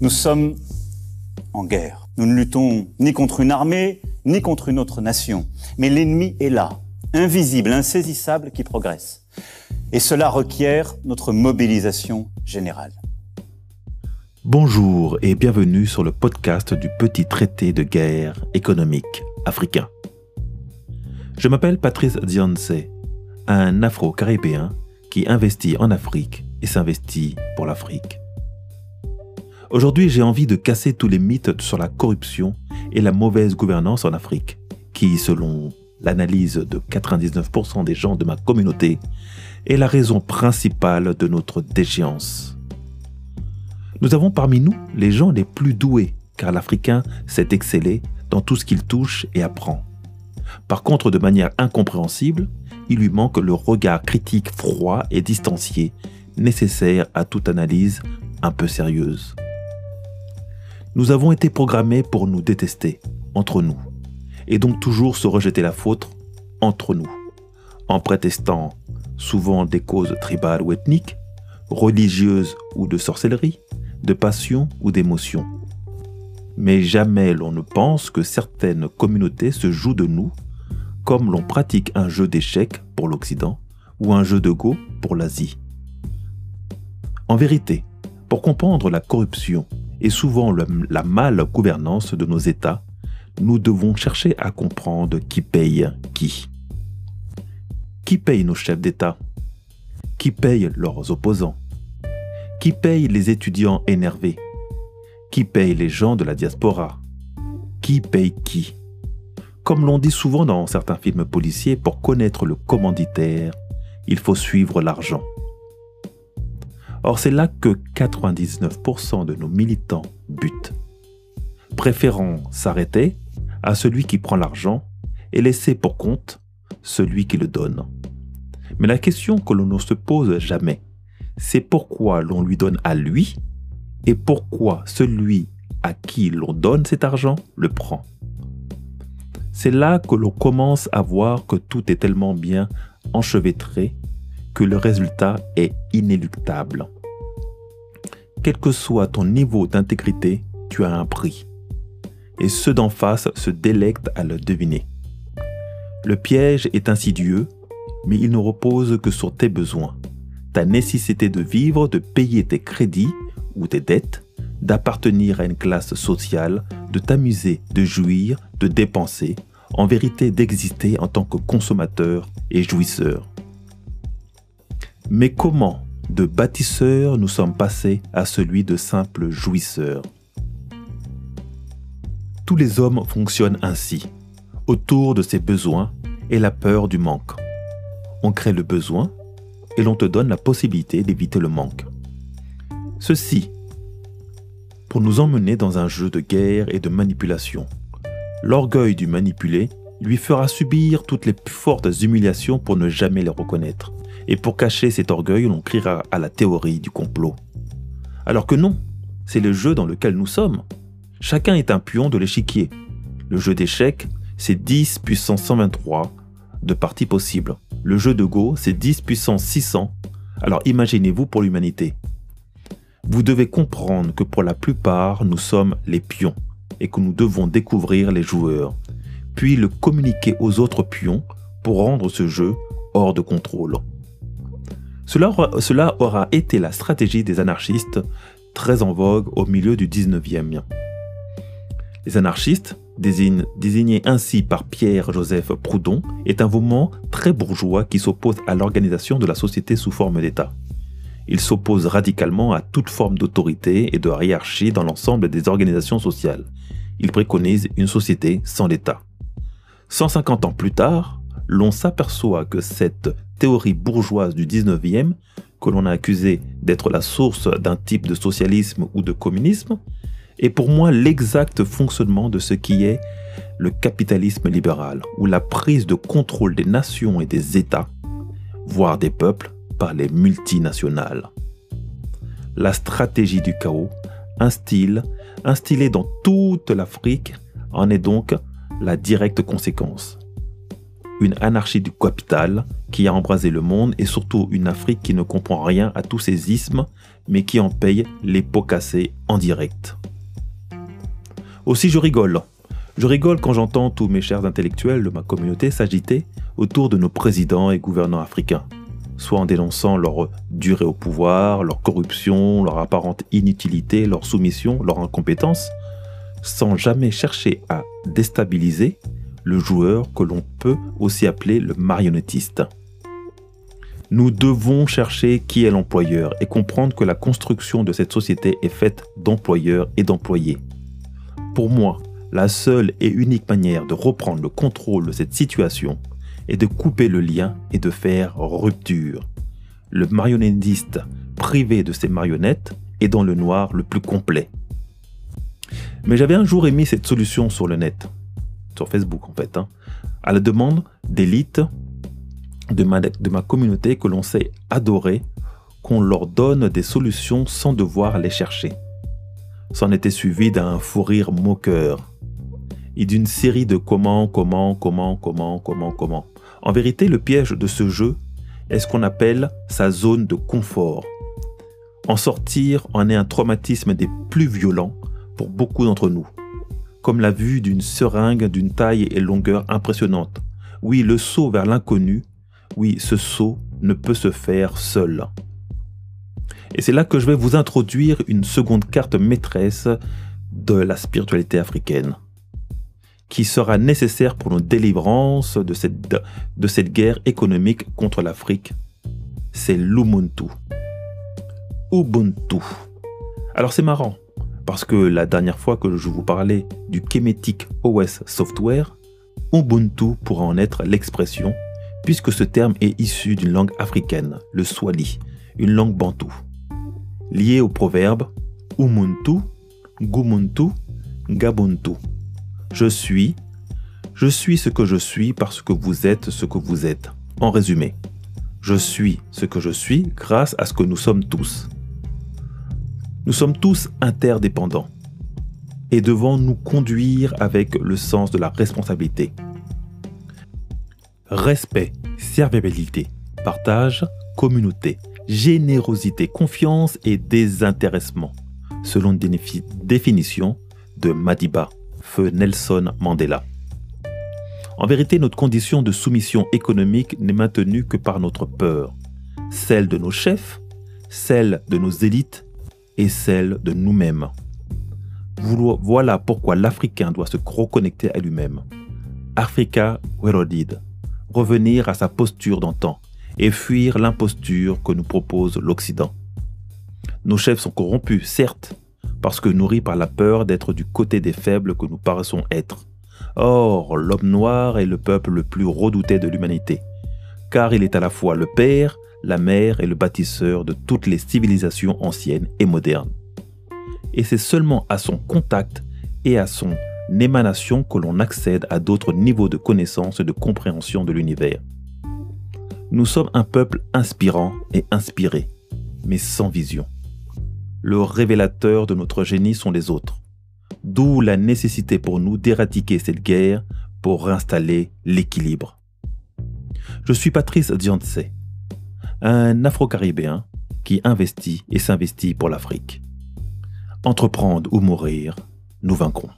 Nous sommes en guerre. Nous ne luttons ni contre une armée, ni contre une autre nation. Mais l'ennemi est là, invisible, insaisissable, qui progresse. Et cela requiert notre mobilisation générale. Bonjour et bienvenue sur le podcast du petit traité de guerre économique africain. Je m'appelle Patrice Dionce, un Afro-Caribéen qui investit en Afrique et s'investit pour l'Afrique. Aujourd'hui, j'ai envie de casser tous les mythes sur la corruption et la mauvaise gouvernance en Afrique, qui, selon l'analyse de 99% des gens de ma communauté, est la raison principale de notre déchéance. Nous avons parmi nous les gens les plus doués, car l'Africain sait exceller dans tout ce qu'il touche et apprend. Par contre, de manière incompréhensible, il lui manque le regard critique froid et distancié nécessaire à toute analyse un peu sérieuse. Nous avons été programmés pour nous détester, entre nous, et donc toujours se rejeter la faute entre nous, en prétestant souvent des causes tribales ou ethniques, religieuses ou de sorcellerie, de passion ou d'émotion. Mais jamais l'on ne pense que certaines communautés se jouent de nous, comme l'on pratique un jeu d'échecs pour l'Occident ou un jeu de Go pour l'Asie. En vérité, pour comprendre la corruption et souvent la mal gouvernance de nos États, nous devons chercher à comprendre qui paye qui. Qui paye nos chefs d'État? Qui paye leurs opposants? Qui paye les étudiants énervés? Qui paye les gens de la diaspora? Qui paye qui? Comme l'on dit souvent dans certains films policiers, pour connaître le commanditaire, il faut suivre l'argent. Or, c'est là que 99% de nos militants butent, préférant s'arrêter à celui qui prend l'argent et laisser pour compte celui qui le donne. Mais la question que l'on ne se pose jamais, c'est pourquoi l'on lui donne à lui et pourquoi celui à qui l'on donne cet argent le prend. C'est là que l'on commence à voir que tout est tellement bien enchevêtré le résultat est inéluctable. Quel que soit ton niveau d'intégrité, tu as un prix. Et ceux d'en face se délectent à le deviner. Le piège est insidieux, mais il ne repose que sur tes besoins, ta nécessité de vivre, de payer tes crédits ou tes dettes, d'appartenir à une classe sociale, de t'amuser, de jouir, de dépenser, en vérité d'exister en tant que consommateur et jouisseur. Mais comment de bâtisseur nous sommes passés à celui de simple jouisseur? Tous les hommes fonctionnent ainsi, autour de ses besoins et la peur du manque. On crée le besoin et l'on te donne la possibilité d'éviter le manque. Ceci pour nous emmener dans un jeu de guerre et de manipulation. L'orgueil du manipulé lui fera subir toutes les plus fortes humiliations pour ne jamais les reconnaître. Et pour cacher cet orgueil, l'on criera à la théorie du complot. Alors que non, c'est le jeu dans lequel nous sommes. Chacun est un pion de l'échiquier. Le jeu d'échecs, c'est 10 puissance 123 de parties possibles. Le jeu de Go, c'est 10 puissance 600. Alors imaginez-vous pour l'humanité. Vous devez comprendre que pour la plupart, nous sommes les pions et que nous devons découvrir les joueurs, puis le communiquer aux autres pions pour rendre ce jeu hors de contrôle. Cela aura, été la stratégie des anarchistes très en vogue au milieu du 19e. Les anarchistes, désignés ainsi par Pierre-Joseph Proudhon, est un mouvement très bourgeois qui s'oppose à l'organisation de la société sous forme d'État. Il s'oppose radicalement à toute forme d'autorité et de hiérarchie dans l'ensemble des organisations sociales. Il préconise une société sans l'État. 150 ans plus tard, l'on s'aperçoit que cette théorie bourgeoise du 19e, que l'on a accusé d'être la source d'un type de socialisme ou de communisme, est pour moi l'exact fonctionnement de ce qui est le capitalisme libéral, ou la prise de contrôle des nations et des États, voire des peuples, par les multinationales. La stratégie du chaos, instille, instillée dans toute l'Afrique, en est donc la directe conséquence. une anarchie du capital qui a embrasé le monde et surtout une Afrique qui ne comprend rien à tous ces ismes mais qui en paye les pots cassés en direct. Aussi je rigole. Je rigole quand j'entends tous mes chers intellectuels de ma communauté s'agiter autour de nos présidents et gouvernants africains, soit en dénonçant leur durée au pouvoir, leur corruption, leur apparente inutilité, leur soumission, leur incompétence, sans jamais chercher à déstabiliser le joueur que l'on peut aussi appeler le marionnettiste. Nous devons chercher qui est l'employeur et comprendre que la construction de cette société est faite d'employeurs et d'employés. Pour moi, la seule et unique manière de reprendre le contrôle de cette situation est de couper le lien et de faire rupture. Le marionnettiste privé de ses marionnettes est dans le noir le plus complet. Mais j'avais un jour émis cette solution sur le net, sur Facebook en fait, hein, à la demande d'élite de ma, de ma communauté que l'on sait adorer, qu'on leur donne des solutions sans devoir les chercher. C'en était suivi d'un fou rire moqueur et d'une série de comment, comment, comment, comment, comment, comment. En vérité, le piège de ce jeu est ce qu'on appelle sa zone de confort. En sortir en est un traumatisme des plus violents pour beaucoup d'entre nous, comme la vue d'une seringue d'une taille et longueur impressionnante. Oui, le saut vers l'inconnu, oui, ce saut ne peut se faire seul. Et c'est là que je vais vous introduire une seconde carte maîtresse de la spiritualité africaine, qui sera nécessaire pour nos délivrances de cette, de cette guerre économique contre l'Afrique. C'est l'Ubuntu. Ubuntu. Alors c'est marrant, parce que la dernière fois que je vous parlais du Kemetic OS Software, Ubuntu pourra en être l'expression, puisque ce terme est issu d'une langue africaine, le Swali, une langue bantoue, liée au proverbe Umuntu, Gumuntu, Gabuntu. Je suis, je suis ce que je suis parce que vous êtes ce que vous êtes. En résumé, je suis ce que je suis grâce à ce que nous sommes tous. Nous sommes tous interdépendants et devons nous conduire avec le sens de la responsabilité. Respect, serviabilité, partage, communauté, générosité, confiance et désintéressement, selon une définition de Madiba, feu Nelson Mandela. En vérité, notre condition de soumission économique n'est maintenue que par notre peur, celle de nos chefs, celle de nos élites et celle de nous-mêmes. Voilà pourquoi l'Africain doit se reconnecter à lui-même. Africa Werodid, revenir à sa posture d'antan et fuir l'imposture que nous propose l'Occident. Nos chefs sont corrompus, certes, parce que nourris par la peur d'être du côté des faibles que nous paraissons être. Or, l'homme noir est le peuple le plus redouté de l'humanité, car il est à la fois le père, la mère et le bâtisseur de toutes les civilisations anciennes et modernes. Et c'est seulement à son contact et à son émanation que l'on accède à d'autres niveaux de connaissance et de compréhension de l'univers. Nous sommes un peuple inspirant et inspiré, mais sans vision. Le révélateur de notre génie sont les autres. D'où la nécessité pour nous d'éradiquer cette guerre pour réinstaller l'équilibre. Je suis Patrice Dianse un Afro-Caribéen qui investit et s'investit pour l'Afrique. Entreprendre ou mourir, nous vaincrons.